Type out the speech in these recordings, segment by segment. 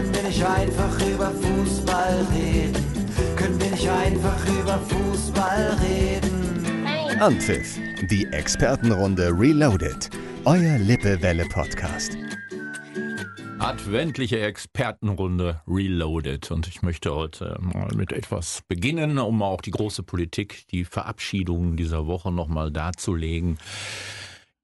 Können wir nicht einfach über Fußball reden? Können wir nicht einfach über Fußball reden? Anpfiff, die Expertenrunde Reloaded. Euer Lippe-Welle-Podcast. Adventliche Expertenrunde Reloaded. Und ich möchte heute mal mit etwas beginnen, um auch die große Politik, die Verabschiedung dieser Woche nochmal darzulegen.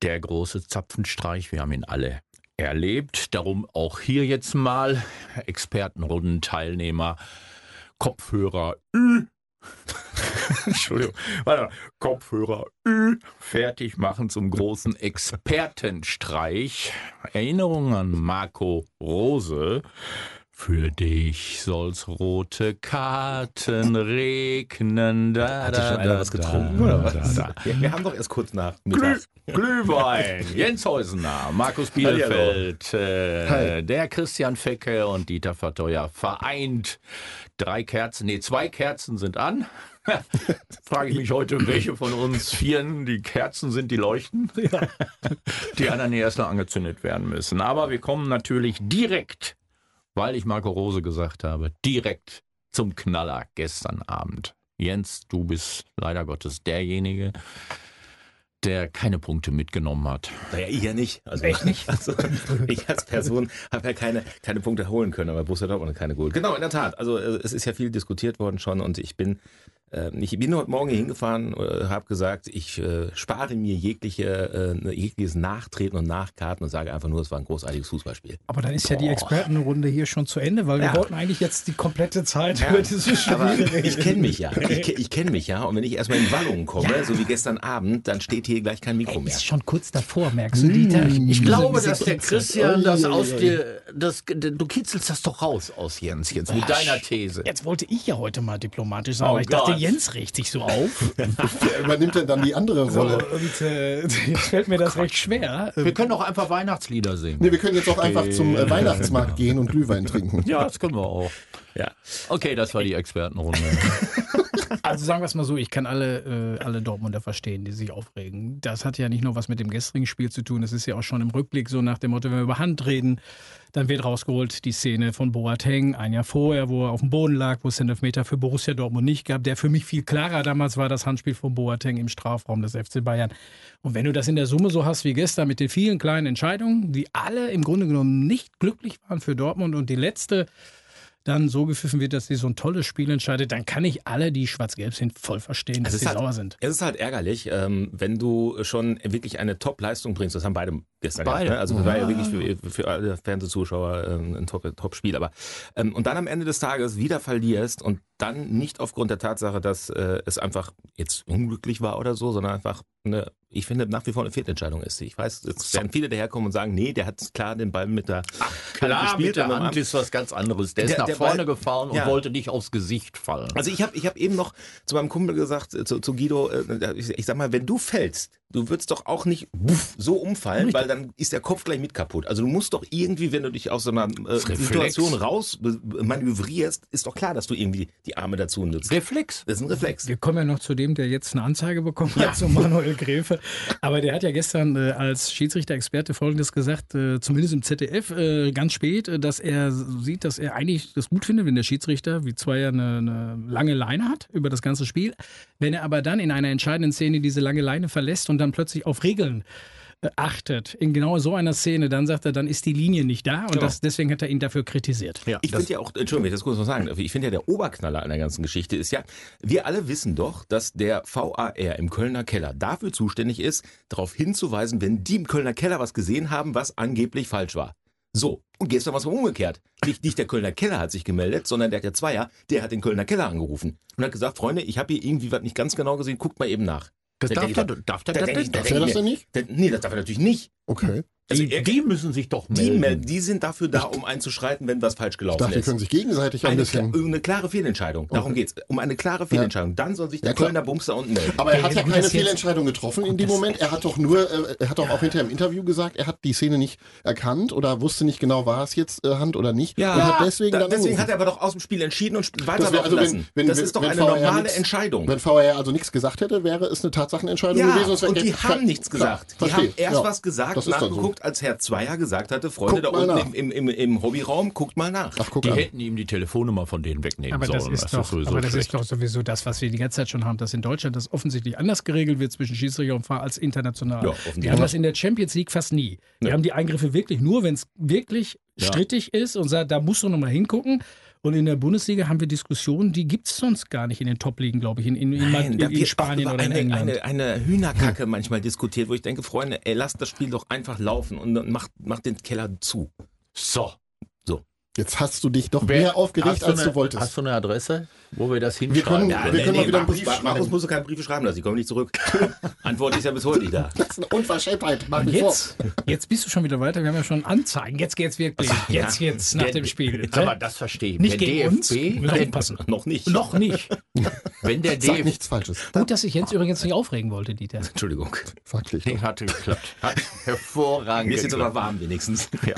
Der große Zapfenstreich, wir haben ihn alle erlebt. Darum auch hier jetzt mal Expertenrunden-Teilnehmer, Kopfhörer Ü. Entschuldigung, warte, Kopfhörer Ü fertig machen zum großen Expertenstreich. Erinnerung an Marco Rose. Für dich soll's rote Karten regnen. Da, Hat da, schon einer was getrunken da, oder was? Da, da. Wir, wir haben doch erst kurz nach Glüh. Glühwein, Jens Heusener, Markus Bielefeld, äh, der Christian Fecke und Dieter Verteuer vereint. Drei Kerzen, nee, zwei Kerzen sind an. Frage ich mich heute, welche von uns Vieren die Kerzen sind, die leuchten. Die anderen erst noch angezündet werden müssen. Aber wir kommen natürlich direkt, weil ich Marco Rose gesagt habe, direkt zum Knaller gestern Abend. Jens, du bist leider Gottes derjenige, der keine Punkte mitgenommen hat. Naja, ich ja nicht. Also, Echt nicht? Also, ich als Person habe ja keine, keine Punkte holen können, aber Borussia Dortmund hat keine geholt. Genau, in der Tat. Also es ist ja viel diskutiert worden schon und ich bin ich bin heute Morgen hier hingefahren, äh, habe gesagt, ich äh, spare mir jegliche, äh, jegliches Nachtreten und Nachkarten und sage einfach nur, es war ein großartiges Fußballspiel. Aber dann ist ja die Expertenrunde hier schon zu Ende, weil wir Ja. wollten eigentlich jetzt die komplette Zeit Ja, über dieses Spiel Aber reden. ich kenne mich ja. Ich, ich kenne mich ja. Und wenn ich erstmal in Wallungen komme, so wie gestern Abend, dann steht hier gleich kein Mikro mehr. Ist schon kurz davor, merkst du, Dieter? Ich glaube, dass der. Christian das aus dir, das, du kitzelst das doch raus aus Jens jetzt mit deiner These. Jetzt wollte ich ja heute mal diplomatisch sein, Oh aber ich dachte, Gott. Jens regt sich so auf. Wer übernimmt denn dann die andere So, Rolle? und äh, jetzt fällt mir das recht schwer. Wir können doch einfach Weihnachtslieder singen. Nee, wir können jetzt auch einfach zum äh, Weihnachtsmarkt gehen und Glühwein trinken. Ja, das können wir auch. Ja. Okay, das war die Expertenrunde. Also sagen wir es mal so, ich kann alle, äh, alle Dortmunder verstehen, die sich aufregen. Das hat ja nicht nur was mit dem gestrigen Spiel zu tun, das ist ja auch schon im Rückblick so nach dem Motto, wenn wir über Hand reden, dann wird rausgeholt die Szene von Boateng ein Jahr vorher, wo er auf dem Boden lag, wo es den Elfmeter für Borussia Dortmund nicht gab, der für mich viel klarer damals war, das Handspiel von Boateng im Strafraum des FC Bayern. Und wenn du das in der Summe so hast wie gestern mit den vielen kleinen Entscheidungen, die alle im Grunde genommen nicht glücklich waren für Dortmund und die letzte dann so gepfiffen wird, dass sie so ein tolles Spiel entscheidet, dann kann ich alle, die schwarz-gelb sind, voll verstehen, dass Es sie halt, sauer sind. es ist halt ärgerlich, ähm, wenn du schon wirklich eine Top-Leistung bringst. Das haben beide gestern Beide. gehabt. Ne? Also das war ja wirklich für, für alle Fernsehzuschauer ähm, ein Top- Top-Spiel. Aber ähm, und dann am Ende des Tages wieder verlierst und dann nicht aufgrund der Tatsache, dass äh, es einfach jetzt unglücklich war oder so, sondern einfach eine, ich finde nach wie vor eine Fehlentscheidung ist. Ich weiß, jetzt werden viele daherkommen und sagen, nee, der hat klar den Ball mit der Klar, gespielt mit der Hand ist was ganz anderes. Der, ist Der- nach der vorne Ball- gefahren und Ja. wollte nicht aufs Gesicht fallen. Also ich habe ich hab eben noch zu meinem Kumpel gesagt, äh, zu, zu Guido, äh, ich, ich sag mal, wenn du fällst, du würdest doch auch nicht so umfallen, weil dann ist der Kopf gleich mit kaputt. Also du musst doch irgendwie, wenn du dich aus so einer äh. Situation raus äh, manövrierst, ist doch klar, dass du irgendwie die Arme dazu nutzt. Reflex. Das ist ein Reflex. Wir kommen ja noch zu dem, der jetzt eine Anzeige bekommen hat, zu Manuel Gräfe. Aber der hat ja gestern äh, als Schiedsrichter-Experte Folgendes gesagt, äh, zumindest im ZDF, äh, ganz spät, äh, dass er sieht, dass er eigentlich das gut findet, wenn der Schiedsrichter, wie Zweier, eine, eine lange Leine hat über das ganze Spiel. Wenn er aber dann in einer entscheidenden Szene diese lange Leine verlässt und dann plötzlich auf Regeln äh, achtet, in genau so einer Szene, dann sagt er, dann ist die Linie nicht da und Genau. das, deswegen hat er ihn dafür kritisiert. Ja, Ich finde ja auch, Entschuldigung, das kurz noch sagen, ich finde ja der Oberknaller an der ganzen Geschichte ist ja, wir alle wissen doch, dass der VAR im Kölner Keller dafür zuständig ist, darauf hinzuweisen, wenn die im Kölner Keller was gesehen haben, was angeblich falsch war. So, und gestern war es mal umgekehrt. Nicht, nicht der Kölner Keller hat sich gemeldet, sondern der, der Zweier, der hat den Kölner Keller angerufen und hat gesagt, Freunde, ich habe hier irgendwie was nicht ganz genau gesehen, guckt mal eben nach. Das Da darf mal- darf der, da der, denk ich- der, da Darf er das denn nicht? Der, nee, das darf er natürlich nicht. Okay. Also die, er- die müssen sich doch Die, melden. melden, die sind dafür da, um einzuschreiten, wenn was falsch Ich gelaufen dachte, die ist. können sich gegenseitig ein Eine, bisschen. kla- eine klare Fehlentscheidung. Darum geht's. Um eine klare Fehlentscheidung. Dann soll sich der Ja. Kölner Bums da unten melden. Aber er hat ja keine das Fehlentscheidung getroffen in dem Moment. Er hat doch nur, äh, er hat doch auch hinterher im Interview gesagt, er hat die Szene nicht erkannt oder wusste nicht genau, war es jetzt äh, Hand oder nicht. und hat deswegen da, dann deswegen angerufen. hat er aber doch aus dem Spiel entschieden und Das weiterlaufen also lassen. wenn- das wenn- ist doch eine VAR normale nix- Entscheidung. Wenn VR also nichts gesagt hätte, wäre es eine Tatsachenentscheidung Ja, gewesen. es und die Klar, haben nichts gesagt. Die verstehe. haben erst Ja, was gesagt, das ist dann so. nachgeguckt geguckt, als Herr Zweier gesagt hatte, Freunde Guckt da unten im, im, im, im Hobbyraum, guckt mal nach. Ach, guck Die an. hätten ihm die Telefonnummer von denen wegnehmen Aber das sollen. ist doch, sowieso aber das schlecht. ist doch sowieso das, was wir die ganze Zeit schon haben, dass in Deutschland das offensichtlich anders geregelt wird zwischen Schiedsrichter und Fahrer als international. Ja, wir haben das in der Champions League fast nie. Wir Ja. haben die Eingriffe wirklich nur, wenn es wirklich Ja. strittig ist und sagt, da musst du nochmal hingucken. Und in der Bundesliga haben wir Diskussionen, die gibt es sonst gar nicht in den Top-Ligen, glaube ich, in, in, in, Nein, in, in Spanien oder in eine, England. eine, eine Hühnerkacke manchmal diskutiert, wo ich denke, Freunde, ey, lasst das Spiel doch einfach laufen und macht, macht den Keller zu. So. Jetzt hast du dich doch Wer- mehr aufgeregt, als eine, du wolltest. Hast du eine Adresse, wo wir das Wir hinschreiben? können- können? wir können mal wieder einen Markus, Brief schreiben. Markus musst du keine Briefe schreiben lassen, ich komme nicht zurück. Antwort ist ja bis heute nicht da. Das ist eine Unverschämtheit. Mach vor. jetzt, jetzt bist du schon wieder weiter. Wir haben ja schon Anzeigen. Jetzt geht's wirklich. Jetzt, jetzt nach Der- dem Spiel. Aber das verstehe ich. Nicht der gegen uns. Wir DFB, müssen aufpassen. Noch nicht. Noch nicht. wenn der Sag DFB nichts Falsches. Gut, dass ich Jens übrigens nicht aufregen wollte, Dieter. Entschuldigung. Faktisch. Nee, hatte geklappt. Hat hervorragend Mir ist jetzt aber geklappt. warm wenigstens. Ja.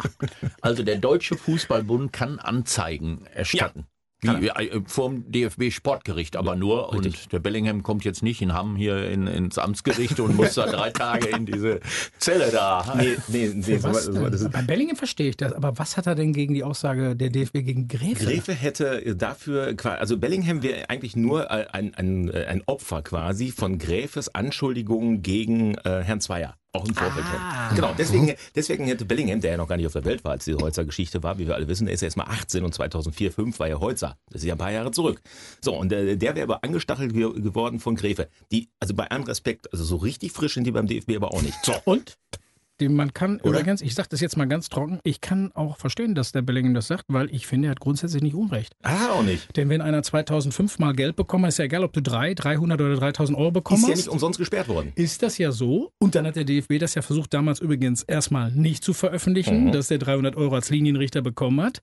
Also der Deutsche Fußballbund kann Anzeigen erstatten. Wie, äh, vom DFB Sportgericht aber nur. Und der Bellingham kommt jetzt nicht in Hamm hier in, ins Amtsgericht und muss da drei Tage in diese Zelle da. Nee, nee, nee. So, Was so, denn? das ist, Bei Bellingham verstehe ich das, aber was hat er denn gegen die Aussage der DFB gegen Gräfe? Gräfe hätte dafür, also Bellingham wäre eigentlich nur ein, ein, ein Opfer quasi von Gräfes Anschuldigungen gegen äh, Herrn Zweier. Auch im Vorfeld Ah. schon. Genau, deswegen, deswegen hätte Bellingham, der ja noch gar nicht auf der Welt war, als diese Holzer-Geschichte war, wie wir alle wissen, der ist ja erst mal 18 und 2004, 5 war ja Holzer. Das ist ja ein paar Jahre zurück. So, und äh, der wäre aber angestachelt ge geworden von Gräfe. Die, also bei allem Respekt, also so richtig frisch sind die beim DFB aber auch nicht. So. Und? Den man kann Oder? übrigens, ich sage das jetzt mal ganz trocken, ich kann auch verstehen, dass der Bellingham das sagt, weil ich finde, er hat grundsätzlich nicht Unrecht. Ah, auch nicht. Denn wenn einer 2005 mal Geld bekommen hat, ist ja egal, ob du 3, 300 oder 3000 Euro bekommen Ist ja nicht umsonst gesperrt worden. ist das ja so. Und dann hat der DFB das ja versucht, damals übrigens erstmal nicht zu veröffentlichen, Mhm. dass der 300 Euro als Linienrichter bekommen hat.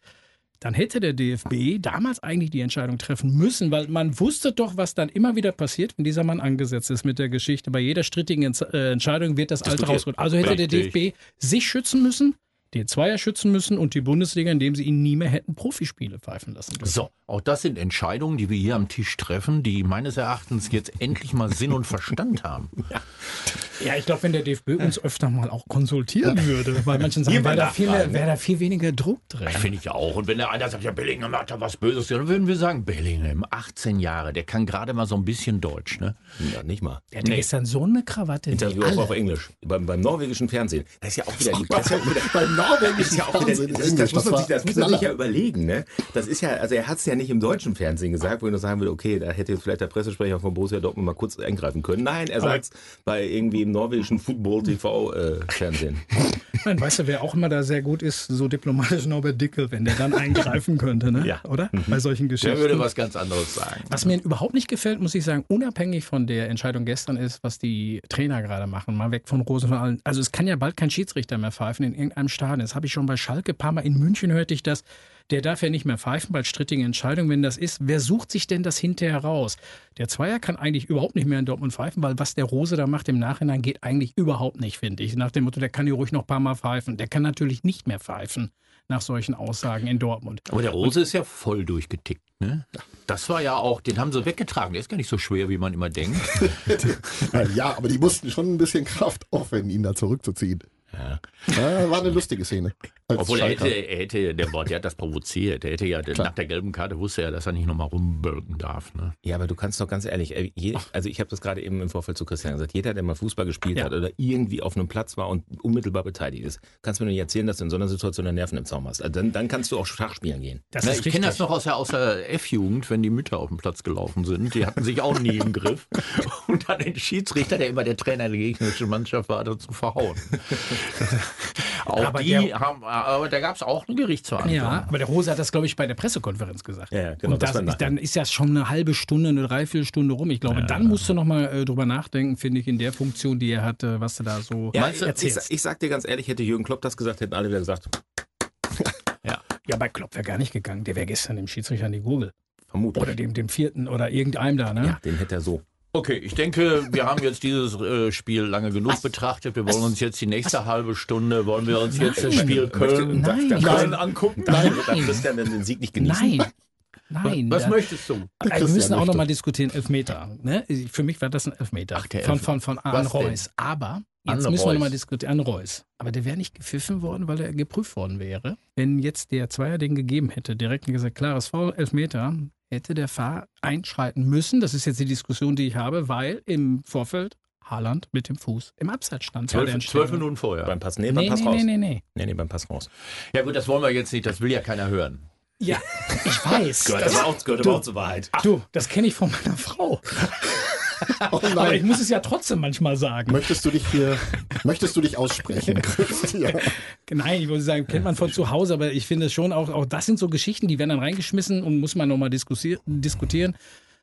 Dann hätte der DFB damals eigentlich die Entscheidung treffen müssen, weil man wusste doch, was dann immer wieder passiert, wenn dieser Mann angesetzt ist mit der Geschichte. Bei jeder strittigen Ents äh, Entscheidung wird das Alte Diskutiert. rausgeholt. Also hätte der. DFB sich schützen müssen, den Zweier schützen müssen und die Bundesliga, indem sie ihn nie mehr hätten Profispiele pfeifen lassen dürfen. So, auch das sind Entscheidungen, die wir hier am Tisch treffen, die meines Erachtens jetzt endlich mal Sinn und Verstand haben. Ja, ich glaube, wenn der DFB uns öfter mal auch konsultieren würde, bei manchen Sachen wäre da, viel mehr- ne? wäre da viel weniger Druck drin. Finde ich auch. Und wenn der einer sagt, ja, Bellingham hat da was Böses, dann würden wir sagen, Bellingham, 18 Jahre, der kann gerade mal so ein bisschen Deutsch, ne? Ja, nicht mal. Der hatte gestern so eine Krawatte. Interview auch alle. auf Englisch. Beim, beim norwegischen Fernsehen. Das ist ja auch wieder die das ist ja auch wieder, Beim norwegischen ist ja auch wieder, das, das, muss das man sich, das muss man sich ja überlegen, ne? Das ist ja, also er hat es ja nicht im deutschen Fernsehen gesagt, wo ich nur sagen würde, okay, da hätte jetzt vielleicht der Pressesprecher von Borussia Dortmund mal kurz eingreifen können. Nein, er sagt es bei irgendwie im norwegischen Football TV äh, Fernsehen. Nein, weißt du, wer auch immer da sehr gut ist, so diplomatisch Norbert Dickel, wenn der dann eingreifen könnte, ne? Ja. Oder? Bei solchen Der Geschichten. würde was ganz anderes sagen. Was mir überhaupt nicht gefällt, muss ich sagen, unabhängig von der Entscheidung gestern ist, was die Trainer gerade machen, mal weg von Rosen von allen. Also es kann ja bald kein Schiedsrichter mehr pfeifen in irgendeinem Stadion. Das habe ich schon bei Schalke ein paar Mal in München hörte ich das. Der darf ja nicht mehr pfeifen bei strittigen Entscheidungen. Wenn das ist, wer sucht sich denn das hinterher raus? Der Zweier kann eigentlich überhaupt nicht mehr in Dortmund pfeifen, weil was der Rose da macht im Nachhinein geht eigentlich überhaupt nicht, finde ich. Nach dem Motto, der kann hier ruhig noch ein paar Mal pfeifen. Der kann natürlich nicht mehr pfeifen nach solchen Aussagen in Dortmund. Aber der Rose ist ja voll durchgetickt, ne? Das war ja auch, den haben sie weggetragen. Der ist gar nicht so schwer, wie man immer denkt. Ja, aber die mussten schon ein bisschen Kraft aufwenden, ihn da zurückzuziehen. Ja. Ja, war eine lustige Szene. Als Obwohl er hätte, er hätte, der Wort, der hat das provoziert. Der hätte ja, nach der gelben Karte wusste er, dass er nicht nochmal rumbölken darf. Ne? Ja, aber du kannst doch ganz ehrlich, äh, je, also ich habe das gerade eben im Vorfeld zu Christian gesagt, jeder, der mal Fußball gespielt Ja. hat oder irgendwie auf einem Platz war und unmittelbar beteiligt ist, kannst mir nicht erzählen, dass du in so einer Situation deine Nerven im Zaum hast. Also dann, dann kannst du auch Schach spielen gehen. Das Na, ist ich kenne das noch aus der, aus der F-Jugend, wenn die Mütter auf dem Platz gelaufen sind. Die hatten sich auch nie im Griff. Und dann den Schiedsrichter, der immer der Trainer der gegnerischen Mannschaft war, dazu verhauen. Auch Aber die der- haben, aber da gab es auch eine Gerichtsverhandlung. Ja, aber der Rose hat das, glaube ich, bei der Pressekonferenz gesagt. Ja, ja, genau, Und das das dann ist ja schon eine halbe Stunde, eine Dreiviertelstunde rum. Ich glaube, dann musst du noch mal äh, drüber nachdenken, finde ich, in der Funktion, die er hatte, was du da so Ja, ich, ich, erzählst. ich sag dir ganz ehrlich, hätte Jürgen Klopp das gesagt, hätten alle wieder gesagt, ja, bei Klopp wäre gar nicht gegangen. Der wäre gestern dem Schiedsrichter an die Gurgel. vermutlich. Oder dem, dem vierten oder irgendeinem da, ne? ja, den hätte er so. Okay, ich denke, wir haben jetzt dieses äh, Spiel lange genug betrachtet. Wir wollen uns jetzt die nächste halbe Stunde, wollen wir uns jetzt das Spiel Köln, Nein. Köln Nein. angucken. Nein. Darf Christian denn den Sieg nicht genießen? Nein. Nein. Was da- möchtest du? Also wir müssen auch möchte. noch mal diskutieren, Elfmeter. Ne? Für mich war das ein Elfmeter Ach, der von, von, von Was Arne denn? Reus. Aber Jetzt An müssen wir nochmal diskutieren. An Reus. Aber der wäre nicht gepfiffen worden, weil er geprüft worden wäre. Wenn jetzt der Zweier den gegeben hätte, direkt gesagt, klares Foul, Elfmeter, hätte der Fahr einschreiten müssen. Das ist jetzt die Diskussion, die ich habe, weil im Vorfeld Haaland mit dem Fuß im Abseits stand. Zwölf, Minuten vorher. Beim Pass, nee, beim Nee, Pass nee, raus. nee, nee, nee. Nee, nee, beim Pass raus. Ja gut, das wollen wir jetzt nicht, das will ja keiner hören. Ja, ich weiß. das, auch, gehört aber auch zur Wahrheit. du, das kenne ich von meiner Frau. Oh Aber ich nein. muss es ja trotzdem manchmal sagen. Möchtest du dich hier, möchtest du dich aussprechen, Christian? Nein, ich würde sagen, kennt man von zu Hause, aber ich finde schon auch, auch das sind so Geschichten, die werden dann reingeschmissen und muss man nochmal diskutieren.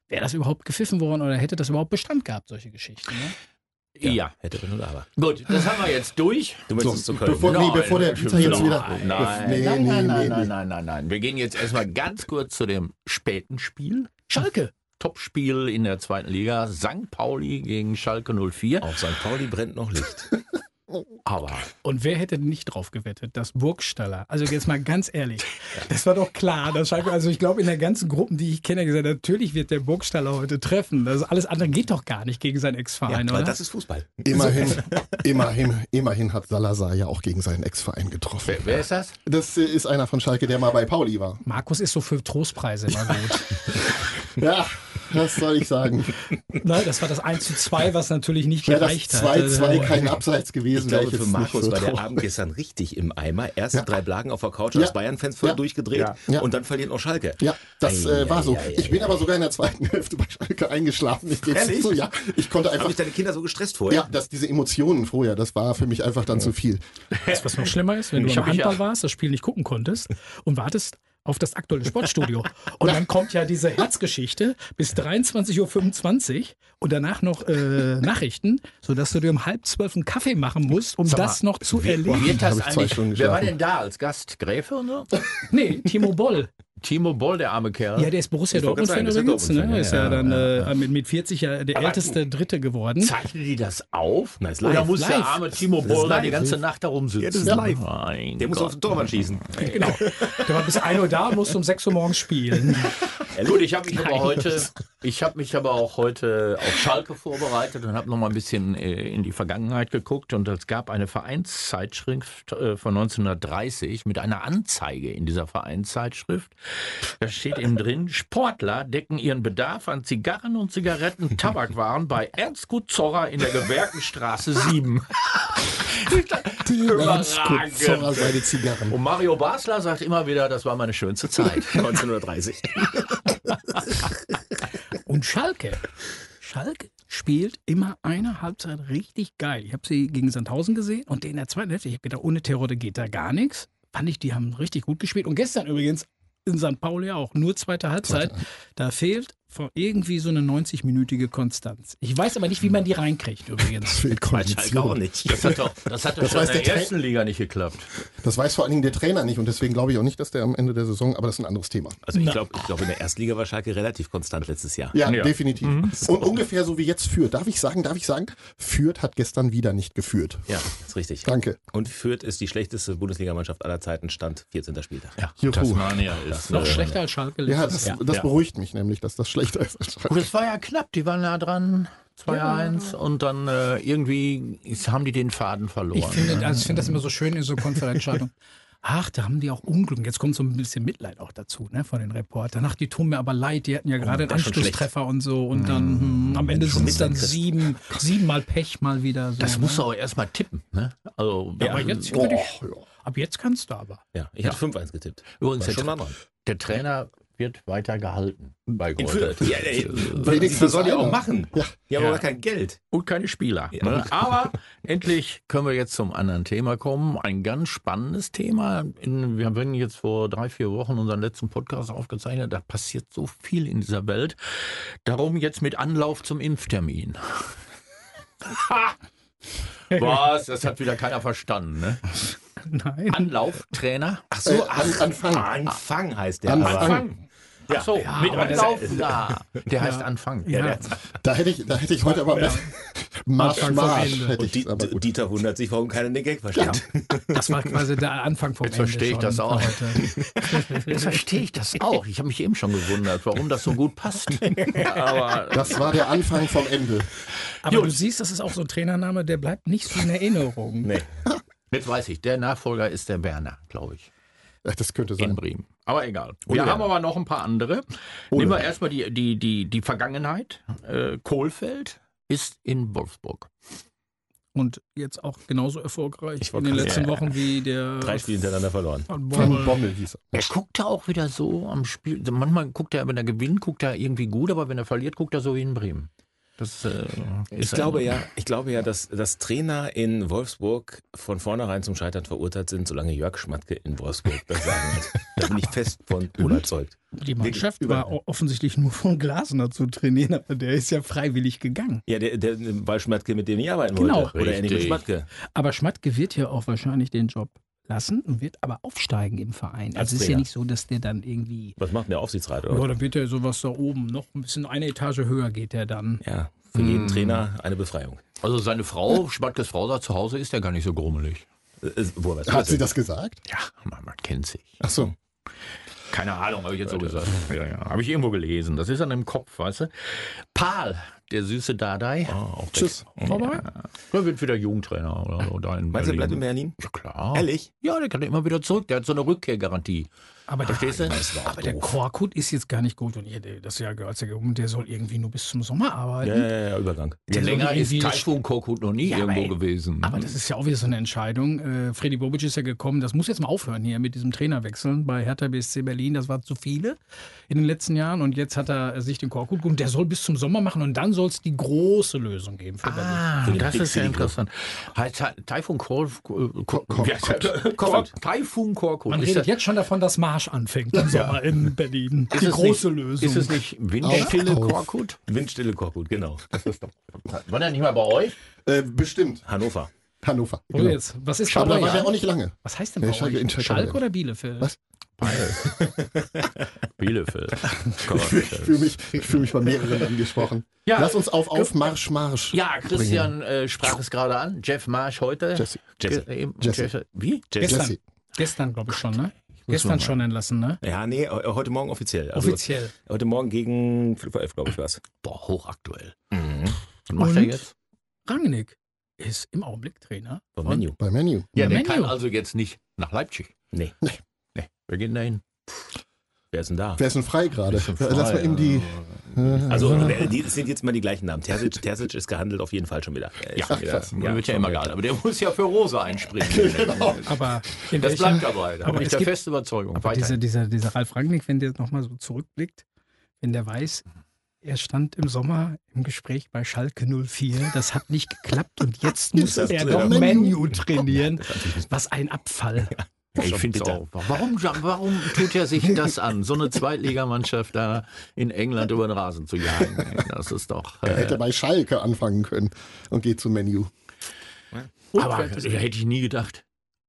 Wäre das überhaupt gepfiffen worden oder hätte das überhaupt Bestand gehabt, solche Geschichten? Ne? Ja. Hätte wenn und aber. Gut, das haben wir jetzt durch. Du möchtest zu Köln. Bevor, nee, bevor der Dieter jetzt wieder. Nein, nee, nein, nee, nein, nein, nee, nein, nein, nein, nein. Wir gehen jetzt erstmal ganz kurz zu dem späten Spiel. Schalke. Topspiel in der zweiten Liga. St. Pauli gegen Schalke 04. Auf St. Pauli brennt noch Licht. Aber Und wer hätte nicht drauf gewettet? Das Burgstaller. Also jetzt mal ganz ehrlich, das war doch klar. Dass Schalke, also ich glaube, in der ganzen Gruppen, die ich kenne, gesagt, natürlich wird der Burgstaller heute treffen. Das alles andere geht doch gar nicht gegen seinen Ja, Ex-Verein, aber oder? das ist Fußball. Immerhin, immerhin, immerhin hat Salazar ja auch gegen seinen Ex-Verein getroffen. wer, wer ist das? Das ist einer von Schalke, der mal bei Pauli war. Markus ist so für Trostpreise immer gut. Ja, was soll ich sagen? Nein, das war das 1 zu 2, was natürlich nicht das gereicht hat. 2-2 kein Abseits Ich gewesen, glaube, wäre für Markus so war der. Abend gestern richtig im Eimer. Erst Ja. drei Blagen auf der Couch Ja. als Bayern-Fans voll Ja. durchgedreht Ja. Ja. und dann verliert noch Schalke. Ja, das äh, war so. Ei, Ich bin ei, aber sogar in der zweiten Hälfte bei Schalke eingeschlafen. Ich Ehrlich? zu, ja. Ich konnte Haben einfach. dich deine Kinder so gestresst vorher? Ja, dass diese Emotionen vorher, das war für mich einfach dann zu viel. Weißt du, was noch schlimmer ist, wenn du Ich am Handball ja- warst, das Spiel nicht gucken konntest und wartest auf das aktuelle Sportstudio. Und dann kommt ja diese Herzgeschichte bis 23.25 Uhr und danach noch äh, Nachrichten, sodass du dir um halb zwölf einen Kaffee machen musst, um Sag mal, das noch zu Wie erleben. wird das eigentlich? Wer war denn da als Gast? Gräfe und so? Nee, Timo Boll. Timo Boll, der arme Kerl. Ja, der ist Borussia Dortmund-Fan übrigens. ist ja Ne? Dortmund-Fan, Ist ja, ja, dann ja, äh, mit, mit 40 ja der älteste Dritte geworden. Zeichnen die das auf? Nein, ist Oder live. muss der Live. arme Timo Boll da die ganze Nacht da rumsitzen? Ja, das ist live. Mein Der muss Gott. auf den Torwand schießen. Genau. Der war bis 1 Uhr da und musste um 6 Uhr morgens spielen. Gut, ich habe mich aber heute, ich habe mich aber auch heute auf Schalke vorbereitet und habe noch mal ein bisschen äh, in die Vergangenheit geguckt und es gab eine Vereinszeitschrift äh, von 1930 mit einer Anzeige in dieser Vereinszeitschrift. Da steht eben drin: Sportler decken ihren Bedarf an Zigarren und Zigaretten, Tabakwaren bei Ernst Gut Zorra in der Gewerkenstraße 7. Überragend. Zora seine Zigarren. Und Mario Basler sagt immer wieder, das war meine schönste Zeit. 1930. Und Schalke. Schalke spielt immer eine Halbzeit richtig geil. Ich habe sie gegen Sandhausen gesehen und in der zweiten Hälfte, ich habe gedacht, ohne Terodde geht da gar nichts. Fand ich, die haben richtig gut gespielt. Und gestern übrigens in St. Pauli auch, nur zweite Halbzeit. Da fehlt irgendwie so eine 90-minütige Konstanz. Ich weiß aber nicht, wie man die reinkriegt übrigens. Fehlt Bei Schalke auch nicht. Das hat doch, das hat doch Das schon weiß in der der ersten Liga nicht geklappt. Das weiß vor allen Dingen der Trainer nicht und deswegen glaube ich auch nicht, dass der am Ende der Saison, aber das ist ein anderes Thema. Also ich glaube, ich glaub, in der Erstliga war Schalke relativ konstant letztes Jahr. Ja, Ja. definitiv. Und ungefähr so wie jetzt führt. Darf ich sagen, darf ich sagen, Fürth hat gestern wieder nicht geführt. Ja, ist richtig. Danke. Und Fürth ist die schlechteste Bundesligamannschaft aller Zeiten, Stand 14. Spieltag. Ja, Juhu. Tasmania ist Noch äh, schlechter als Schalke. Ja, letztes das, Jahr. das Ja. beruhigt mich nämlich, dass das schlechter ist als Schalke. Gut, es war ja knapp, die waren nah dran. 2-1 und dann äh, irgendwie ist, haben die den Faden verloren. Ich finde, also ich finde das immer so schön in so Konferenzschaltung. Ach, da haben die auch Unglück. Jetzt kommt so ein bisschen Mitleid auch dazu, ne, von den Reportern. Ach, die tun mir aber leid, die hatten ja gerade einen das ist schon Anschlusstreffer und so. Und dann hm, am Ende sind es dann sieben, siebenmal Pech mal wieder. So, das ne? musst du auch erstmal tippen. Ne? Also, Ja, aber jetzt würde ich, ab jetzt kannst du aber. Ja, ich hatte 5-1 getippt. übrigens, der, schon mal dran. der Trainer wird weiter gehalten bei In Greuther. Fürth. Ja, ey, Wenigstens was soll die auch machen? Ja. Die haben Ja. aber kein Geld. Und keine Spieler. Ja. Ne? Aber endlich können wir jetzt zum anderen Thema kommen. Ein ganz spannendes Thema. In, wir haben jetzt vor drei, vier Wochen unseren letzten Podcast aufgezeichnet. Da passiert so viel in dieser Welt. Darum jetzt mit Anlauf zum Impftermin. Was? Das hat wieder keiner verstanden. Ne? Nein. Anlauftrainer. Ach Äh, an, Anfang. Anfang heißt der. Anfang. Aber. Ach so, Ja, mit Anlaufen da. Der heißt Anfang. Ja, Da hätte ich, da hätte ich heute aber mehr Marsch, Marsch hätte Und ich, aber gut. Dieter wundert sich, warum keiner den Gag versteht. das war quasi der Anfang vom Jetzt Ende. verstehe ich das auch. heute. Jetzt verstehe ich das auch. Ich habe mich eben schon gewundert, warum das so gut passt. Aber Das war der Anfang vom Ende. Aber du siehst, das ist auch so ein Trainername, der bleibt nicht so in Erinnerung. Nee. jetzt weiß ich, der Nachfolger ist der Werner, glaube ich, Ja, Das könnte in sein. Bremen. Aber egal. Wir haben Werner. aber noch ein paar andere. Nehmen wir erstmal die, die, die, die Vergangenheit. Äh, Kohlfeld ist in Wolfsburg. Und jetzt auch genauso erfolgreich Ich in den letzten sagen, Wochen wie der Drei Spiele hintereinander verloren. von Bommel. Bommel hieß er. Er guckt da auch wieder so am Spiel. Manchmal guckt er, wenn er gewinnt, guckt er irgendwie gut, aber wenn er verliert, guckt er so wie in Bremen. Das äh, Ich glaube ja, ich glaube ja, dass, dass Trainer in Wolfsburg von vornherein zum Scheitern verurteilt sind, solange Jörg Schmatke in Wolfsburg das Sagen hat. Da bin ich fest von überzeugt. Die Mannschaft Wirklich war offensichtlich nur von Glasner zu trainieren, aber der ist ja freiwillig gegangen. Ja, der, der, weil Schmatke mit dem nie arbeiten Genau. wollte. Oder er nicht mit Richtig. Schmatke. Aber Schmatke wird ja auch wahrscheinlich den Job lassen und wird aber aufsteigen im Verein. Als Also es ist ja nicht so, dass der dann irgendwie. Was macht denn der Aufsichtsrat? Ja, Oder? dann wird er sowas da oben noch ein bisschen eine Etage höher geht er dann. Ja, für jeden Trainer eine Befreiung. Also seine Frau, Schmatkes Frau sagt, zu Hause ist er gar nicht so grummelig. Äh, äh, du Hat sie denn? das gesagt? Ja, man, man kennt sich. Ach so. Keine Ahnung, habe ich jetzt so gesagt. Ja, ja. Habe ich irgendwo gelesen. Das ist an dem Kopf, weißt du? Paul, der süße Dadai. Ah. Tschüss. Vorbei? Der wird wieder Jugendtrainer oder so. Da in Meinst du, er Berlin. bleibt in Berlin? Ja, klar. Ehrlich? Ja, der kann immer wieder zurück. Der hat so eine Rückkehrgarantie. Aber der, Verstehst du? aber der Korkut ist jetzt gar nicht gut und ihr, der- das Jahr gehört ja um, der soll irgendwie nur bis zum Sommer arbeiten. Ja, ja, ja, Übergang. Der Länger ist Taifun Korkut noch nie Ja, aber irgendwo ey, gewesen. Aber das ist ja auch wieder so eine Entscheidung. Äh, Freddy Bobic ist ja gekommen, das muss jetzt mal aufhören hier mit diesem Trainerwechseln bei Hertha BSC Berlin. Das war zu viele in den letzten Jahren und jetzt hat er sich den Korkut und der soll bis zum Sommer machen und dann soll es die große Lösung geben für Berlin. Ah, Für das Big ist ja interessant. Taifun Korkut. Korkut. Taifun Korkut. Man Ist redet jetzt schon davon, dass Marsch anfängt im Sommer in Berlin. ist die es große nicht, Lösung. Ist es nicht Windstille Auf, auf. Korkut? Windstille Korkut, genau. War der nicht mal bei euch? Äh, bestimmt. Hannover. Hannover. Genau. jetzt, was ist bei war der auch nicht lange. Was heißt denn bei Schalke- euch? Schalke Schalke oder Bielefeld? Was? Bielefeld. Ich fühle mich, ich fühl mich bei mehreren angesprochen. Ja. Lass uns auf, auf Marsch, Marsch. Ja, Christian äh, sprach es gerade an. Jeff Marsch heute. Jesse. Jesse. Eben- Jesse. Jeff- Wie? Gestern, Jesse. gestern glaube ich schon, ne? Gestern schon entlassen, ne? Ja, nee, he- heute Morgen offiziell. Also Offiziell. Heute Morgen gegen 5 vor 11, glaube ich, was. Boah, hochaktuell. Mhm. Was macht er jetzt? Rangnick ist im Augenblick Trainer. Und- Menu. Bei Menu. Ja, der Menu. kann also jetzt nicht nach Leipzig. Nee. Nee, wir gehen dahin. Wer ist denn da? Wer ist denn frei gerade? Lass mal ihm die. Also, die es sind jetzt mal die gleichen Namen. Terzic, Terzic ist gehandelt auf jeden Fall schon wieder. Er ist Ja, schon wieder, krass. Der wird ja immer geil. Aber der muss ja für Rose einspringen. Aber in Das bleibt dabei. Da aber bin ich der gibt- feste Überzeugung. Aber dieser, dieser, dieser Ralf Rangnick, wenn der nochmal so zurückblickt, wenn der weiß, er stand im Sommer im Gespräch bei Schalke 04, das hat nicht geklappt und jetzt muss er doch Menu trainieren. Was ein Abfall. Ich schon finde es auch. Warum, warum tut er sich das an, so eine Zweitligamannschaft da in England über den Rasen zu jagen? Das ist doch. Er Äh, hätte bei Schalke anfangen können und geht zum Menu. aber hätte ich nie gedacht.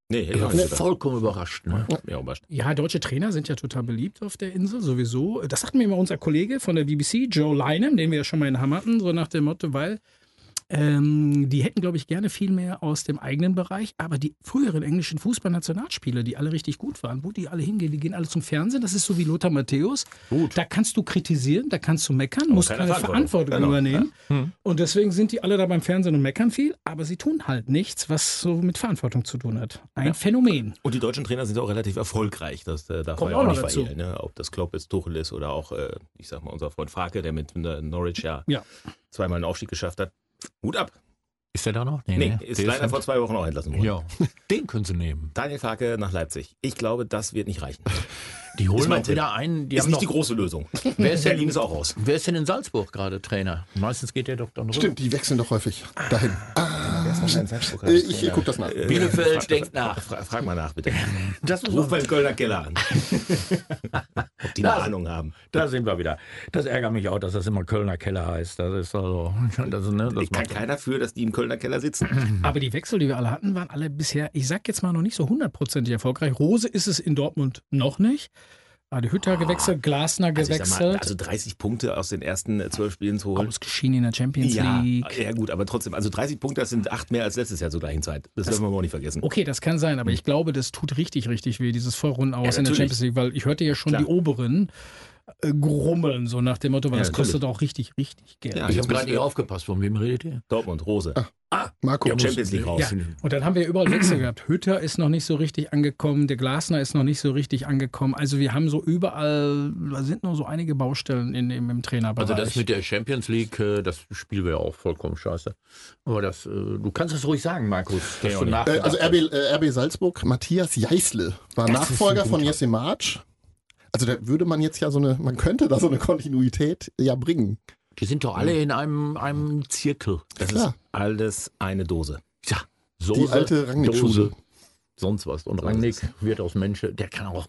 Nee, Ich ich war vollkommen überrascht. Ne? Ja, Ja, deutsche Trainer sind ja total beliebt auf der Insel, sowieso. Das sagt mir immer unser Kollege von der BBC, Joe Lynham, den wir ja schon mal in Hamm hatten, so nach dem Motto, weil ähm, die hätten, glaube ich, gerne viel mehr aus dem eigenen Bereich, aber die früheren englischen Fußballnationalspieler, die alle richtig gut waren, wo die alle hingehen, die gehen alle zum Fernsehen, das ist so wie Lothar Matthäus. Da kannst du kritisieren, da kannst du meckern, musst keine Verantwortung. Verantwortung Genau. übernehmen. Und deswegen sind die alle da beim Fernsehen und meckern viel, aber sie tun halt nichts, was so mit Verantwortung zu tun hat. Ein Phänomen. Und die deutschen Trainer sind auch relativ erfolgreich. Das äh, darf Kommt man ja auch auch nicht dazu. verhehlen. Ne? Ob das Klopp ist, Tuchel ist oder auch, äh, ich sag mal, unser Freund Farke, der mit Norwich ja, Ja. zweimal einen Aufstieg geschafft hat. Hut ab. Ist der da noch? Nee, ne? ist Der leider vor zwei Wochen auch entlassen worden. Ja, den können sie nehmen. Daniel Farke nach Leipzig. Ich glaube, das wird nicht reichen. Die holen Ist auch wieder einen. Die ist haben nicht die große Lösung. wer, ist denn, Berlin ist auch raus. wer ist denn in Salzburg gerade Trainer? Meistens geht der doch dann rüber. Stimmt, die wechseln doch häufig dahin. Äh, Äh, ich gucke das nach. Bielefeld denkt nach. Fra frag mal nach, bitte. Das Ruf beim Kölner Keller an. Ob die eine Das- Ahnung haben. Da sind wir wieder. Das ärgert mich auch, dass das immer Kölner Keller heißt. Das ist also. Das, ne, das Ich kann macht- keiner für, dass die im Kölner Keller sitzen. Aber die Wechsel, die wir alle hatten, waren alle bisher, ich sag jetzt mal noch nicht so hundertprozentig erfolgreich. Rose ist es in Dortmund noch nicht. Adi Hütter gewechselt, Glasner Also, ich sag gewechselt. mal, also 30 Punkte aus den ersten zwölf Spielen zu holen. ausgeschieden in der Champions Ja, League. ja, gut, aber trotzdem, also 30 Punkte, das sind acht mehr als letztes Jahr zur gleichen Zeit. Das, dürfen wir aber auch nicht vergessen. Okay, das kann sein, aber ich glaube, das tut richtig, richtig weh, dieses Vorrunden aus Ja, in der natürlich. Champions League, weil ich hörte ja schon Klar. die Oberen äh, grummeln, so nach dem Motto, weil Ja, das kostet auch richtig, richtig Geld. Ja, Ich ich habe gerade nicht aufgepasst. Von wem redet ihr? Dortmund, Rose. Marco, Ja, Champions League raus. Ja, und dann haben wir überall Wechsel gehabt. Hütter ist noch nicht so richtig angekommen, der Glasner ist noch nicht so richtig angekommen. Also wir haben so überall, da sind noch so einige Baustellen in, im, im Trainerbereich. Also das mit der Champions League, äh, das Spiel wäre auch vollkommen scheiße. Aber das, äh, du kannst es ruhig sagen, Markus. Äh, also. RB, RB Salzburg, Matthias Jeißle war Das Nachfolger von. Jesse March. Also da würde man jetzt ja so eine, man könnte da so eine Kontinuität ja bringen. Die sind doch alle in einem, einem Zirkel. Das Klar. ist alles eine Dose. Ja, Soße, Die alte Rangnick-Schule. Dose, sonst was. Und Rangnick wird aus Menschen, der kann auch,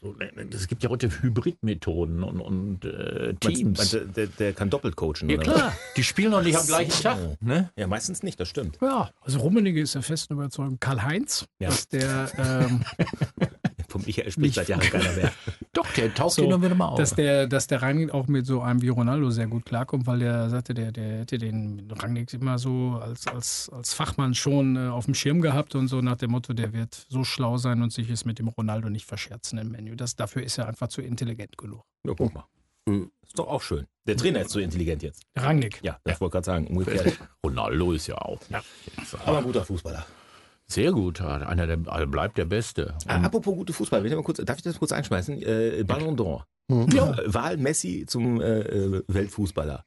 es gibt ja heute Hybridmethoden und, und äh, Teams. Meinst du, der, der kann doppelt coachen, ja oder klar, die spielen noch nicht am gleichen Tag. Ne? was? Ja, meistens nicht, das stimmt. ja, also Rummenigge ist der festen Überzeugung. Karl-Heinz, Ja. dass der, ähm, Von Michael spricht Nicht- seit Jahren keiner mehr. Doch, der taucht So, wieder mal auf. dass der, dass der Rangnick auch mit so einem wie Ronaldo sehr gut klarkommt, weil der sagte, der, der hätte den Rangnick immer so als, als, als Fachmann schon äh, auf dem Schirm gehabt und so nach dem Motto, der wird so schlau sein und sich es mit dem Ronaldo nicht verscherzen im Menü. Das, dafür ist er einfach zu intelligent genug. Ja, guck mal. Ist doch auch schön. Der Trainer ist so intelligent jetzt. Rangnick. Ja, ich wollte gerade sagen, umgekehrt. Ronaldo ist ja auch. Aber ein guter Fußballer. Sehr gut, einer der, also bleibt der Beste. Ah, apropos gute Fußball, will ich mal kurz, darf ich das kurz einschmeißen? Äh, Ballon d'Or. Hm. Ja. Wahl Messi zum äh, Weltfußballer.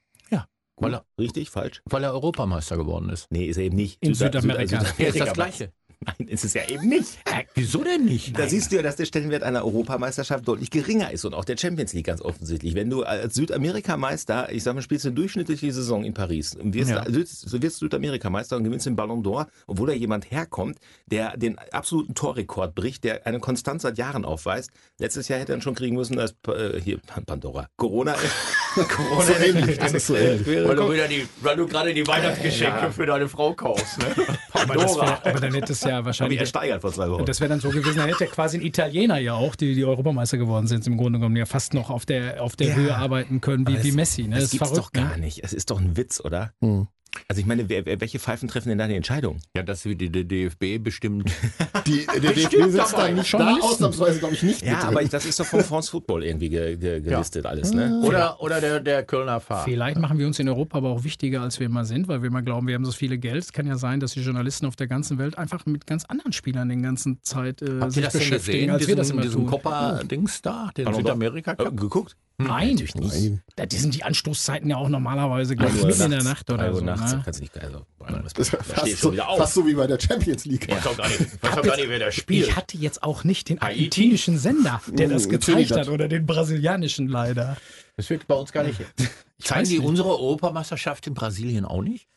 Weil er, Richtig? Falsch? weil er Europameister geworden ist. Nee, ist er eben nicht. In Süda- Südamerika. Süda- Ja, ist das Südamerika- Gleiche. Nein, ist es ja eben nicht. Wieso denn nicht? Da siehst du ja, dass der Stellenwert einer Europameisterschaft deutlich geringer ist und auch der Champions League ganz offensichtlich. Wenn du als Südamerikameister, ich sag mal, spielst eine durchschnittliche Saison in Paris, und wirst, Ja. wirst, wirst Südamerikameister und gewinnst den Ballon d'Or, obwohl da jemand herkommt, der den absoluten Torrekord bricht, der eine Konstanz seit Jahren aufweist. Letztes Jahr hätte er schon kriegen müssen, als äh, hier Pandora. Corona. Corona So ähnlich, das ist so ähnlich. Weil du, wieder die, weil du gerade die Weihnachtsgeschenke für deine Frau kaufst. Ne? Aber, das wär, aber dann hätte es ja wahrscheinlich. ersteigert vor zwei Wochen. Das wäre dann so gewesen, dann hätte ja quasi ein Italiener ja auch, die, die Europameister geworden sind, im Grunde genommen ja fast noch auf der, auf der Ja. Höhe arbeiten können wie, wie das- Messi. Ne? Das, ist gibt's verrückt. doch gar ne? nicht. Es ist doch ein Witz, oder? Hm. Also ich meine, welche Pfeifen treffen denn da die Entscheidung? Ja, das wird die, die DFB bestimmt. Die, der DFB Bestimmt sitzt dabei. da nicht da, Journalisten. ausnahmsweise glaube ich nicht Ja, aber das ist doch vom France Football irgendwie ge, ge, gelistet alles, ne? Oder, oder der, der Kölner Fahrer. Vielleicht machen wir uns in Europa aber auch wichtiger, als wir immer sind, weil wir immer glauben, wir haben so viele Geld. Es kann ja sein, dass die Journalisten auf der ganzen Welt einfach mit ganz anderen Spielern den ganzen Zeit äh, Habt sich das denn beschäftigen, gesehen? als diesen, wir das immer diesen tun. Copa-Dings da, den Ballon d'Or? Südamerika Äh, geguckt? Nein, natürlich Nein. Da, die sind die Anstoßzeiten ja auch normalerweise gleich Uhr mitten in der Nacht oder Uhr so. nachts, Ne? kannst du nicht, also, Das ist da fast, so, fast so wie bei der Champions League. Ich weiß auch gar nicht, ich weiß auch gar nicht wer da spielt. Ich hatte jetzt auch nicht den argentinischen Sender, der Mm, das gezeigt hat, oder den brasilianischen leider. Das wird bei uns gar nicht. Zeigen die nicht. unsere Europameisterschaft in Brasilien auch nicht?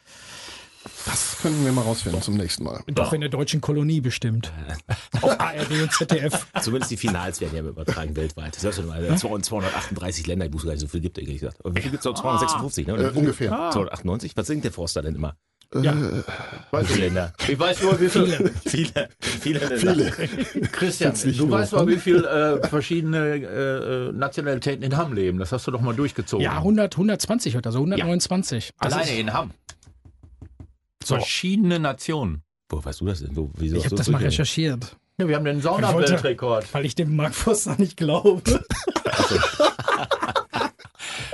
Das können wir mal rausfinden zum nächsten Mal. Doch in der deutschen Kolonie bestimmt. Auf ARD und ZDF. Zumindest die Finals werden ja übertragen weltweit. Das heißt, ja mal, 238 Länder, ich wusste gar nicht, so viel gibt, ehrlich gesagt. Aber wie viel gibt es? 256, ne? Äh, Oder? ungefähr. 298? Was singt der Forster denn immer? Ja. Weiß ich Länder. Ich weiß nur, wie viele. Viele, viele Länder. Viele. Christian, du nur. weißt mal, wie viele äh, verschiedene äh, äh, Nationalitäten in Hamm leben. Das hast du doch mal durchgezogen. Ja, 100, 120 heute, also 129. Das Alleine ist- in Hamm. Verschiedene Nationen. Wo weißt du das denn? So, wieso Ich habe so das mal recherchiert, Ja, wir haben den Saunaweltrekord. weil ich dem Mark Forster nicht glaube.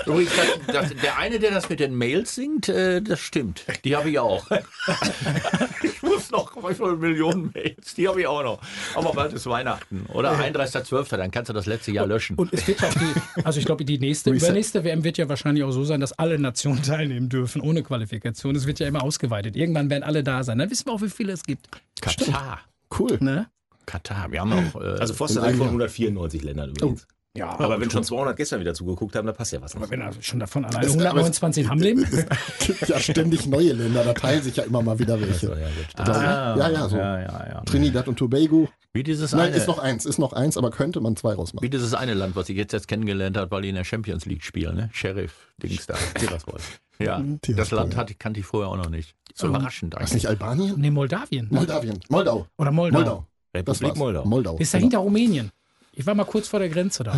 Übrigens, das, das, der eine, der das mit den Mails singt, äh, das stimmt. Die habe ich auch. noch viele Millionen Mails. Die habe ich auch noch. Aber bald ist Weihnachten. Oder 31.12., dann kannst du das letzte Jahr löschen. Und es wird auch die, also ich glaube, die nächste, übernächste WM wird ja wahrscheinlich auch so sein, dass alle Nationen teilnehmen dürfen, ohne Qualifikation. Es wird ja immer ausgeweitet. Irgendwann werden alle da sein. Dann wissen wir auch, wie viele es gibt. Katar. Cool. Ne? Katar. Wir haben auch. Äh, Also Forster von Jahr. 194 Ländern übrigens. Ja, Aber wenn schon 200 gestern wieder zugeguckt haben, dann passt ja was nicht. aber wenn er schon davon alleine Das- aber es- 129 in Hamm leben. Es gibt ja ständig neue Länder, da teilen sich ja immer mal wieder welche. ja, gut, ich. ah, ja, ja, so. ja, ja, ja. Trinidad und Tobago. Wie dieses Nein, eine. ist noch eins, ist noch eins, aber könnte man zwei rausmachen. Wie dieses eine Land, was ich jetzt erst kennengelernt habe, weil die in der Champions League spielen, ne? Sheriff, Dings da, Tiraspol. Ja, Mhm, das Land hatte, kannte ich vorher auch noch nicht. So überraschend Ist eigentlich. nicht Albanien? Nee, Moldawien. Moldawien. Moldau. Oder Moldau. Moldau. Das Republik. Moldau. Moldau. Ist dahinter Rumänien. Ich war mal kurz vor der Grenze da.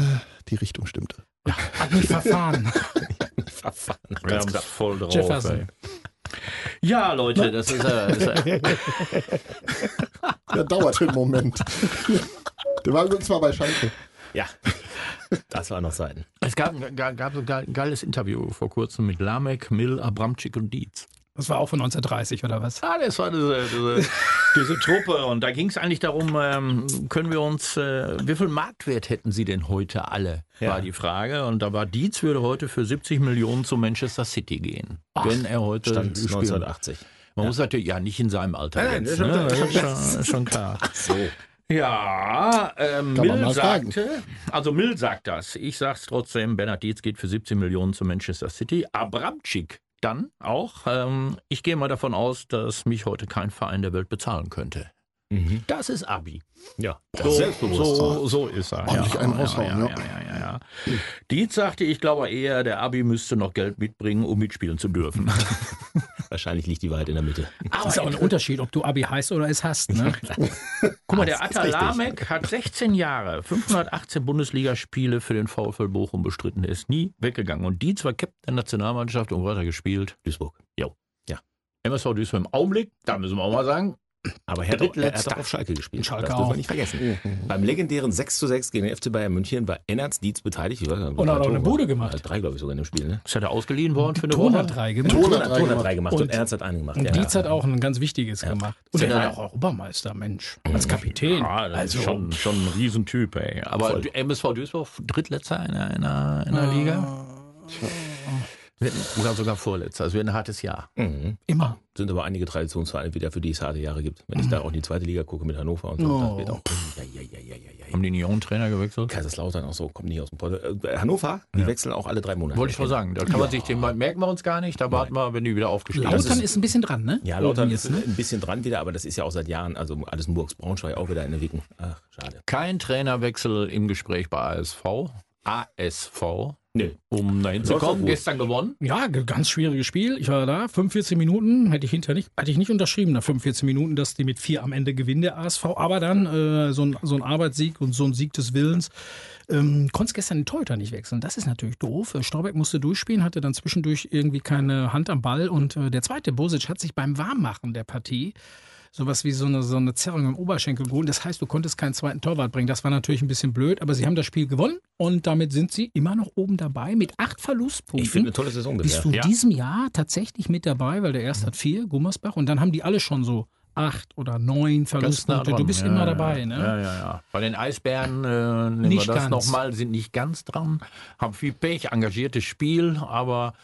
Die Richtung stimmte. Ja, hat mich verfahren. Verfahren. Wir haben das voll drauf. Jefferson. ey. Ja, Leute, das ist, äh, ist äh, Der dauerte einen Moment. Der war übrigens mal bei Schalke. Ja, das war noch Seiten. Es gab, gab, gab so ein geiles Interview vor kurzem mit Lamek, Mill, Abramczyk und Dietz. Das war auch von 1930 oder was? Ah, das war diese, diese, diese Truppe. Und da ging es eigentlich darum, ähm, können wir uns, äh, wie viel Marktwert hätten sie denn heute alle, Ja. war die Frage. Und da war Dietz würde heute für 70 Millionen zu Manchester City gehen. wenn er heute Stand spielen- 1980. Man muss natürlich, ja, nicht in seinem Alter Nein, nein, jetzt, das ne? ist das schon- ist schon, schon klar. So. Ja, ähm, Mill sagte, also Mill sagt das. Ich sag's trotzdem, Bernhard Dietz geht für 17 Millionen zu Manchester City. Abramczyk dann auch. Ähm, ich gehe mal davon aus, dass mich heute kein Verein der Welt bezahlen könnte. Mhm. Das ist Abi. Ja, das So, ist selbstbewusst. so, so ist er. Raushauen, ja, ja. ja, ja, ja, ja. Dietz sagte, ich glaube eher, der Abi müsste noch Geld mitbringen, um mitspielen zu dürfen. Wahrscheinlich liegt die Wahrheit in der Mitte. Das ist auch ein Unterschied, ob du Abi heißt oder es hast. Ne? Guck mal, der Atta. Lamek hat 16 Jahre, 518 Bundesligaspiele für den VfL Bochum bestritten. Er ist nie weggegangen. Und Dietz war Captain der Nationalmannschaft und weiter gespielt. Duisburg. MSV Duisburg im Augenblick, da müssen wir auch mal sagen, Aber er hat, auch, er hat auf Schalke gespielt. Schalke das dürfen auch. wir nicht vergessen. Beim legendären 6 zu 6 gegen den FC Bayern München war Ennards Dietz beteiligt. Ich weiß gar nicht, Und hat auch eine. Bude gemacht. Ja, Drei, glaube ich, sogar in dem Spiel. Ne? ist er da ausgeliehen worden für eine Ton Woche? hat drei gemacht. Ton Und, hat drei Ton hat gemacht. drei gemacht und, Und- Ernst hat einen gemacht. ja, Dietz ja. hat auch ein ganz Wichtiges gemacht. Und er Ja. war ja auch Europameister, Mensch. Als Kapitän. Ja, also ist schon, schon ein Riesentyp, ey. Aber Voll. MSV Duisburg, drittletzter in der, in der, in der Liga? Wir hatten sogar, vorletzter. Es wird ein hartes Jahr. Mhm. immer. Sind aber einige Traditionsvereine wieder, für die es harte Jahre gibt. Wenn ich da auch in die zweite Liga gucke mit Hannover und so, Oh. dann wird auch. Ja, ja, ja, ja, ja, ja. Haben die Union-Trainer gewechselt? Kaiserslautern auch so, kommt nicht aus dem Pott. Äh, Hannover, die wechseln auch alle drei Monate. Wollte ich mal sagen. Da kann man sich den, merken wir uns gar nicht. Da warten wir, wenn die wieder aufgestiegen Lautern sind. ist ein bisschen dran, ne? Ja, Lautern ist ne? ein bisschen dran wieder, aber das ist ja auch seit Jahren, also alles Murks, Braunschweig auch wieder in der Wicken. Ach, schade. Kein Trainerwechsel im Gespräch bei ASV. ASV. Nö. Um dahin zu Läuft doch kommen. Gestern gewonnen. Ja, ganz schwieriges Spiel. Ich war da, 45 Minuten, hätte ich hinterher nicht, hätte ich nicht unterschrieben nach 45 Minuten, dass die mit vier am Ende gewinnen, der ASV. Aber dann äh, so, ein, so ein Arbeitssieg und so ein Sieg des Willens. Ähm, konntest gestern den Torhüter nicht wechseln. Das ist natürlich doof. Äh, Straubeck musste durchspielen, hatte dann zwischendurch irgendwie keine Hand am Ball. Und äh, der zweite, Bosic, hat sich beim Warmmachen der Partie sowas wie so eine, so eine Zerrung im Oberschenkel geholt. Das heißt, du konntest keinen zweiten Torwart bringen. Das war natürlich ein bisschen blöd, aber sie haben das Spiel gewonnen und damit sind sie immer noch oben dabei mit acht Verlustpunkten. Ich finde eine tolle Saison Bist bisher. du Ja. diesem Jahr tatsächlich mit dabei? Weil der erste hat vier, Gummersbach, und dann haben die alle schon so acht oder neun nah Verlustpunkte. Du bist Ja, immer ja, dabei, ne? Ja, ja, ja. Bei den Eisbären äh, nehmen Nicht wir das ganz. nochmal, sind nicht ganz dran, haben viel Pech, engagiertes Spiel, aber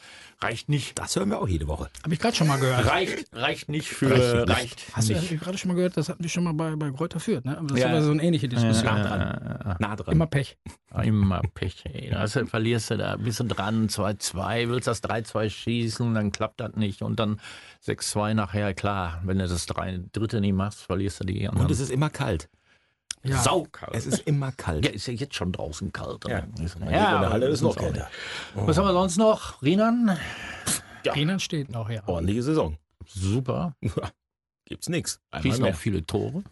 reicht nicht. Das hören wir auch jede Woche. Habe ich gerade schon mal gehört. Reicht, reicht nicht für. Reicht nicht. Reicht Hast du nicht. ja gerade schon mal gehört, das hatten wir schon mal bei, bei Kräuter Fürth, ne? Aber das Ja. war so eine ähnliche Diskussion. Nah dran. Nah dran. Immer Pech. Immer Pech, ey. Also verlierst du da, bist du dran, 2-2, willst das 3-2 schießen, dann klappt das nicht. Und dann 6-2 nachher, klar, wenn du das drei, dritte nicht machst, verlierst du die anderen. Und es ist immer kalt. Ja. saukalt. Es ist immer kalt. ja, ist ja jetzt schon draußen kalt. Ja. ja in der Halle ist noch kälter. nicht. Was haben wir sonst noch? Rinan? Renan steht noch, ja. Ordentliche Saison. Super. Gibt's nix. Einmal Schießen mehr. auch viele Tore.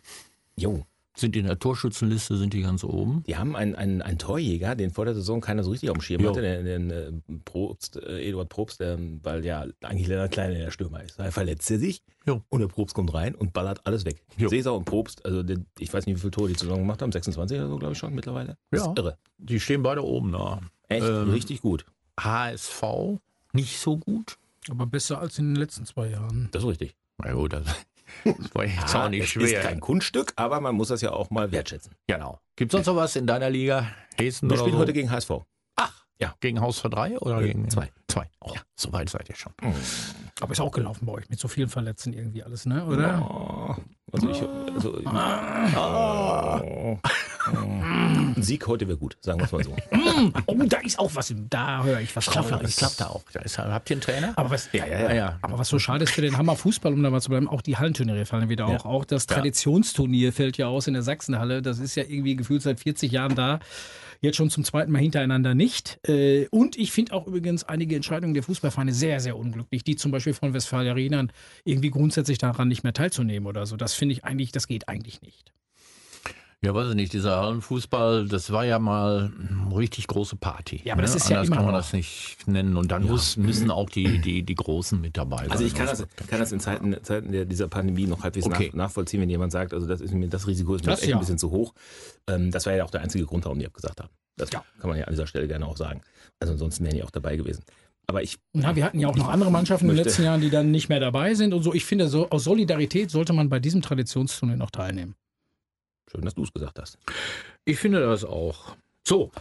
Jo. Sind in der Torschützenliste, sind die ganz oben. Die haben einen, einen, einen Torjäger, den vor der Saison keiner so richtig auf dem Schirm Jo. hatte, den, den äh, Probst, äh, Eduard Probst, der, weil ja eigentlich Lennart Kleine der Stürmer ist. Da verletzt er sich Jo. und der Probst kommt rein und ballert alles weg. Jo. Cesar und Probst, also der, ich weiß nicht, wie viele Tore die zusammen gemacht haben, 26 oder so, glaube ich schon mittlerweile. Das Ja. ist irre. Die stehen beide oben da. Echt Ähm, richtig gut. HSV nicht so gut. Aber besser als in den letzten zwei Jahren. Das ist richtig. Na gut, das, das war jetzt auch nicht es schwer. ist kein Kunststück, aber man muss das ja auch mal wertschätzen. genau. Gibt es sonst noch was in deiner Liga? Hessen Wir oder spielen so? heute gegen HSV. Ach, Ja. Gegen Haus für drei oder Äh, gegen zwei. Zwei. Oh, so weit seid ihr schon. Aber ist auch gelaufen bei euch mit so vielen Verletzten irgendwie alles, ne? Oder? Oh, also ich, also, oh, Ein Sieg heute wäre gut, sagen wir es mal so. Oh, da ist auch was. Da höre ich was Ich glaube ich glaub da auch. Da ist, habt ihr einen Trainer? Aber was, Ja, ja, ja. ja. ja. Aber was so schade ist für den Hammer Fußball, um da mal zu bleiben, auch die Hallenturniere fallen wieder auch. Auch das Traditionsturnier fällt ja aus in der Sachsenhalle. Das ist ja irgendwie gefühlt seit 40 Jahren da. Jetzt schon zum zweiten Mal hintereinander nicht. Äh, Und ich finde auch übrigens einige Entscheidungen der Fußballvereine sehr, sehr unglücklich. Die zum Beispiel von Westfalia Riedern irgendwie grundsätzlich daran nicht mehr teilzunehmen oder so. Das finde ich eigentlich, das geht eigentlich nicht. Ja, weiß ich nicht, dieser Hallenfußball, das war ja mal eine richtig große Party. Ja, aber das ist ja Anders immer kann man noch. das nicht nennen. Und dann muss, müssen auch die, die, die Großen mit dabei sein. Also ich kann das, kann das in Zeiten, Zeiten der, dieser Pandemie noch halbwegs Okay. nach, nachvollziehen, wenn jemand sagt, also das, ist mir, das Risiko ist mir Das echt ja. ein bisschen zu hoch. Ähm, das war ja auch der einzige Grund, warum die abgesagt haben. Das kann man ja an dieser Stelle gerne auch sagen. Also ansonsten wären die auch dabei gewesen. Aber ich, Na, wir hatten ja auch noch andere Mannschaften in den möchte- letzten Jahren, die dann nicht mehr dabei sind und so. Ich finde, so, aus Solidarität sollte man bei diesem Traditionsturnier noch teilnehmen. Schön, dass du es gesagt hast. Ich finde das auch. So,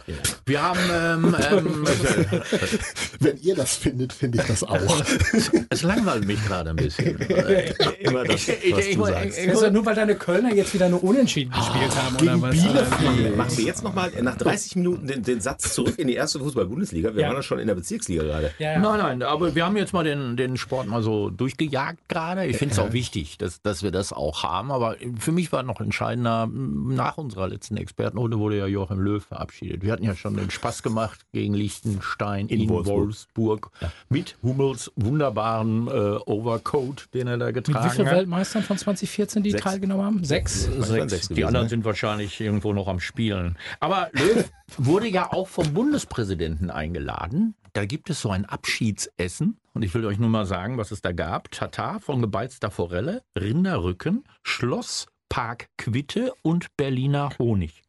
wir haben, ähm, ähm, Wenn ihr das findet, finde ich das auch. es langweilt mich gerade ein bisschen. Immer das, Ich- was ich- du ich- sagst. ich- Das ist ja nur, weil deine Kölner jetzt wieder nur unentschieden gespielt haben, oder gegen was? Bielefeld. Machen wir jetzt nochmal nach 30 Minuten den, den Satz zurück in die erste Fußball-Bundesliga. Wir Ja. waren ja schon in der Bezirksliga gerade. Ja, ja. Nein, nein, aber wir haben jetzt mal den, den Sport mal so durchgejagt gerade. Ich finde es auch wichtig, dass, dass wir das auch haben. Aber für mich war noch entscheidender, nach unserer letzten Expertenrunde wurde ja Joachim Löw verabschiedet. Wir hatten ja schon den Spaß gemacht gegen Liechtenstein in, In Wolfsburg, mit Hummels wunderbaren äh, Overcoat, den er da Mit getragen wie vielen hat. Weltmeistern von 2014, die Sechs. teilgenommen haben? Sechs. Waren sechs Die gewesen, anderen ne? sind wahrscheinlich irgendwo noch am Spielen. Aber Löw wurde ja auch vom Bundespräsidenten eingeladen. Da gibt es so ein Abschiedsessen. Und ich will euch nur mal sagen, was es da gab. Tatar von gebeizter Forelle, Rinderrücken, Schlosspark Quitte und Berliner Honig.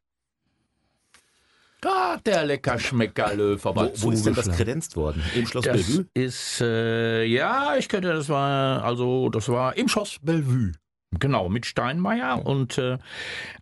Da der Leckerschmecker Löw aber Wo, wo ist denn das kredenzt worden? Im Schloss Das Bellevue? ist, äh, ja, ich könnte, das war, also, das war im Schloss Bellevue. Genau, mit Steinmeier. Und äh,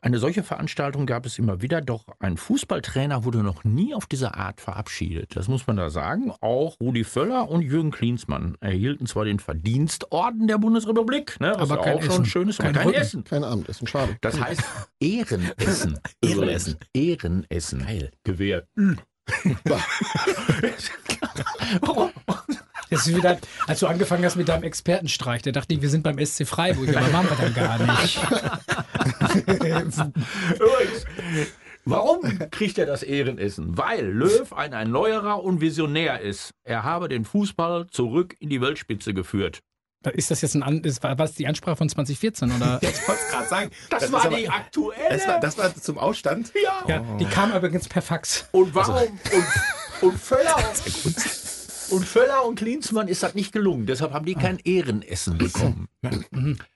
eine solche Veranstaltung gab es immer wieder. Doch ein Fußballtrainer wurde noch nie auf diese Art verabschiedet. Das muss man da sagen. Auch Rudi Völler und Jürgen Klinsmann erhielten zwar den Verdienstorden der Bundesrepublik, ne, Aber kein auch schon Essen. schön ist, aber Kein kein. Essen. Kein Abendessen, schade. Das heißt Ehrenessen. Ehrenessen. Ehrenessen. Geil. Gewehr. Das ist wieder, als du angefangen hast mit deinem Expertenstreich, da dachte ich, wir sind beim SC Freiburg, aber machen wir dann gar nicht. Warum kriegt er das Ehrenessen? Weil Löw ein Erneuerer und Visionär ist. Er habe den Fußball zurück in die Weltspitze geführt. Ist das jetzt ein, An- ist, war das die Ansprache von 2014 oder? Ich wollte gerade sagen. Das, ist war aber- die aktuelle. Das war, das war zum Ausstand. ja. Ja, die kam übrigens per Fax. Und warum? Und, und Völler und Völler und Klinsmann ist das nicht gelungen. Deshalb haben die kein Ehrenessen bekommen.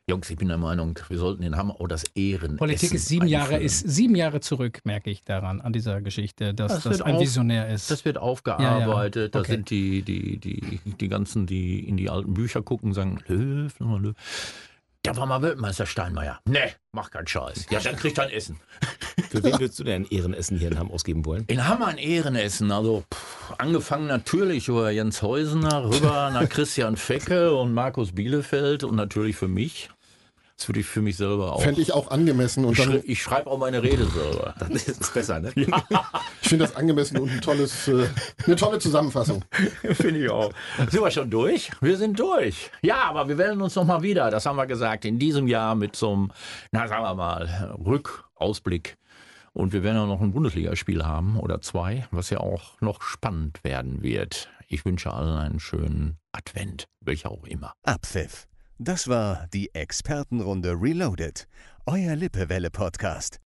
Jungs, ich bin der Meinung, wir sollten den Hammer auch das Ehrenessen. Politik ist sieben Jahre, einführen. ist sieben Jahre zurück, merke ich daran, an dieser Geschichte, dass Das das, ein auf- Visionär ist. Das wird aufgearbeitet. Ja, ja. Da Okay. sind die, die, die, die ganzen, die in die alten Bücher gucken, sagen, Löw, nochmal Löw. Der war mal Weltmeister Steinmeier. Nee, mach keinen Scheiß. Ja, dann kriegt er ein Essen. Für wen würdest du denn ein Ehrenessen hier in Hamm ausgeben wollen? In Hammer ein Ehrenessen. Also pff, angefangen natürlich über Jens Heusener, rüber nach Christian Fecke und Markus Bielefeld und natürlich für mich. Das würde ich für mich selber auch. Fände ich auch angemessen und ich dann, ich schreibe auch meine Rede selber. Das ist besser, ne? ich finde das angemessen und ein tolles, äh, eine tolle Zusammenfassung. Finde ich auch. Sind wir schon durch? Wir sind durch. Ja, aber wir werden uns noch mal wieder, das haben wir gesagt, in diesem Jahr mit so einem, na sagen wir mal, Rückausblick. Und wir werden auch noch ein Bundesligaspiel haben oder zwei, was ja auch noch spannend werden wird. Ich wünsche allen einen schönen Advent, welcher auch immer. Abpfiff. Das war die Expertenrunde Reloaded, euer Lippewelle-Podcast.